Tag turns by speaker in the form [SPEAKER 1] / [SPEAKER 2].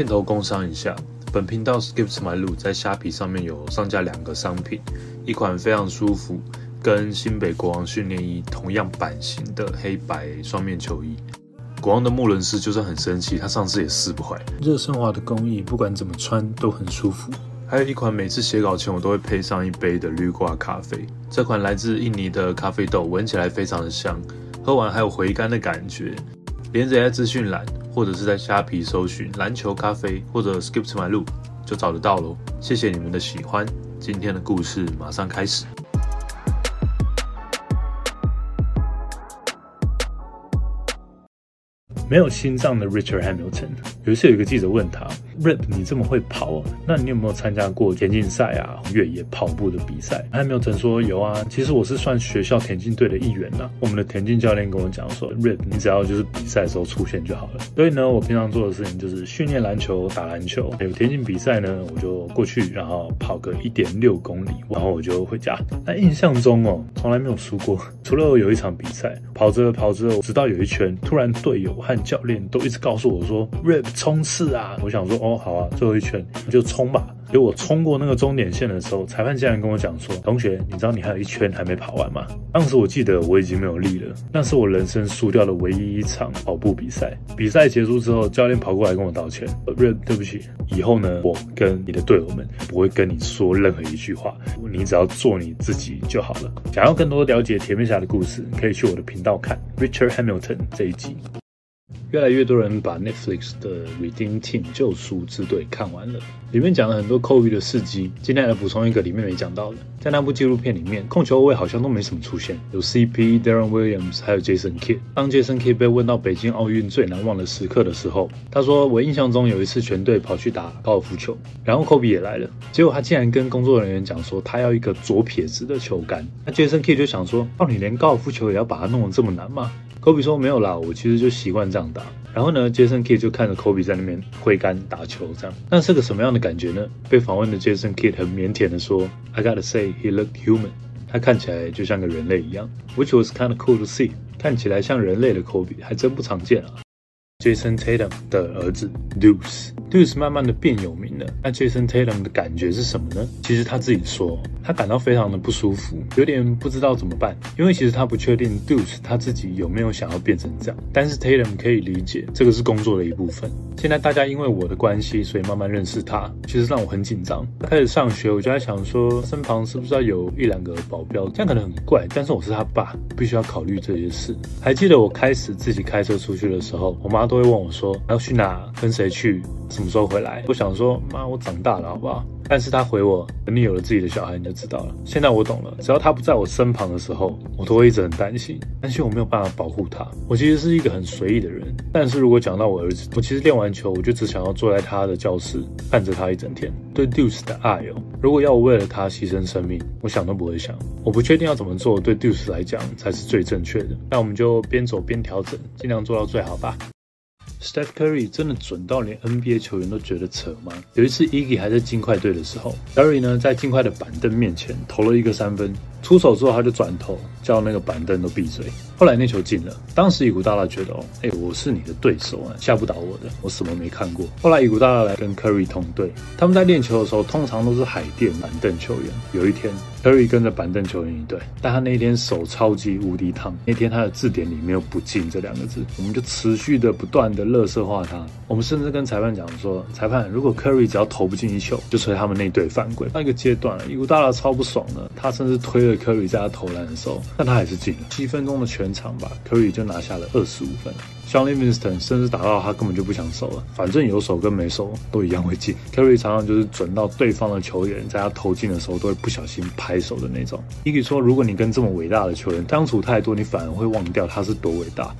[SPEAKER 1] 片头工商一下，本频道 Skip to my loop 在虾皮上面有上架两个商品，一款非常舒服，跟新北国王训练衣同样版型的黑白双面球衣。国王的穆伦斯就算很生气，他上次也撕不坏。热升华的工艺，不管怎么穿都很舒服。还有一款每次写稿前我都会配上一杯的绿挂咖啡，这款来自印尼的咖啡豆，闻起来非常的香，喝完还有回甘的感觉。连着在资讯栏，或者是在虾皮搜寻篮球咖啡或者 Skip to my loop 就找得到喽。谢谢你们的喜欢，今天的故事马上开始。没有心脏的 Richard Hamilton，有一次有一个记者问他：“Rip，你这么会跑，那你有没有参加过田径赛啊、越野跑步的比赛？”Hamilton 说：“有啊，其实我是算学校田径队的一员呢。我们的田径教练跟我讲说，Rip，你只要就是比赛的时候出现就好了。所以呢，我平常做的事情就是训练篮球、打篮球。有田径比赛呢，我就过去，然后跑个一点六公里，然后我就回家。那印象中哦，从来没有输过，除了有一场比赛，跑着跑着，直到有一圈，突然队友和教练都一直告诉我说：“Rip 冲刺啊！”我想说：“哦，好啊，最后一圈就冲吧。”结果冲过那个终点线的时候，裁判竟然跟我讲说：“同学，你知道你还有一圈还没跑完吗？”当时我记得我已经没有力了，那是我人生输掉的唯一一场跑步比赛。比赛结束之后，教练跑过来跟我道歉：“Rip，对不起，以后呢，我跟你的队友们不会跟你说任何一句话，你只要做你自己就好了。”想要更多了解铁面侠的故事，可以去我的频道看 Richard Hamilton 这一集。越来越多人把 Netflix 的《Redeem Team》救赎之队看完了，里面讲了很多 Kobe 的事迹。今天来补充一个里面没讲到的，在那部纪录片里面，控球位好像都没什么出现，有 CP、Darren Williams 还有 Jason Kidd。当 Jason Kidd 被问到北京奥运最难忘的时刻的时候，他说：“我印象中有一次全队跑去打高尔夫球，然后 Kobe 也来了，结果他竟然跟工作人员讲说他要一个左撇子的球杆。那 Jason Kidd 就想说：哦，你连高尔夫球也要把它弄得这么难吗？” Kobe 说没有啦，我其实就习惯这样打。然后呢，Jason Kidd 就看着 Kobe 在那边挥杆打球，这样，那是个什么样的感觉呢？被访问的 Jason Kidd 很腼腆的说：“I gotta say, he looked human。他看起来就像个人类一样，which was kind of cool to see。看起来像人类的 Kobe 还真不常见啊。” Jason Tatum 的儿子 Deuce Deuce 慢慢的变有名了。那 Jason Tatum 的感觉是什么呢？其实他自己说，他感到非常的不舒服，有点不知道怎么办。因为其实他不确定 Deuce 他自己有没有想要变成这样。但是 Tatum 可以理解，这个是工作的一部分。现在大家因为我的关系，所以慢慢认识他，其实让我很紧张。开始上学，我就在想说，身旁是不是要有一两个保镖？这样可能很怪，但是我是他爸，必须要考虑这些事。还记得我开始自己开车出去的时候，我妈都会问我说要去哪，跟谁去，什么时候回来。我想说，妈，我长大了，好不好？但是他回我，等你有了自己的小孩，你就知道了。现在我懂了，只要他不在我身旁的时候，我都会一直很担心，担心我没有办法保护他。我其实是一个很随意的人，但是如果讲到我儿子，我其实练完球，我就只想要坐在他的教室，看着他一整天。对 Duce 的爱哦，如果要我为了他牺牲生命，我想都不会想。我不确定要怎么做，对 Duce 来讲才是最正确的。那我们就边走边调整，尽量做到最好吧。Steph Curry 真的准到连 NBA 球员都觉得扯吗？有一次 Iggy 还在金块队的时候，Curry 呢在金块的板凳面前投了一个三分。出手之后，他就转头叫那个板凳都闭嘴。后来那球进了，当时伊古大大觉得哦，哎，我是你的对手啊，吓不倒我的，我什么没看过。后来伊古大大来跟 Curry 同队，他们在练球的时候，通常都是海淀板凳球员。有一天，Curry 跟着板凳球员一队，但他那天手超级无敌烫。那天他的字典里没有“不进”这两个字，我们就持续的不断的乐色化他。我们甚至跟裁判讲说，裁判如果 Curry 只要投不进一球，就吹他们那队犯规。那个阶段，伊古大大超不爽的，他甚至推了。Curry 在他投篮的时候，但他还是进了。七分钟的全场吧，Curry 就拿下了二十五分。像 Livingston 甚至打到他根本就不想守了，反正有守跟没守都一样会进。Curry 常常就是准到对方的球员在他投进的时候都会不小心拍手的那种。你可以说，如果你跟这么伟大的球员相处太多，你反而会忘掉他是多伟大。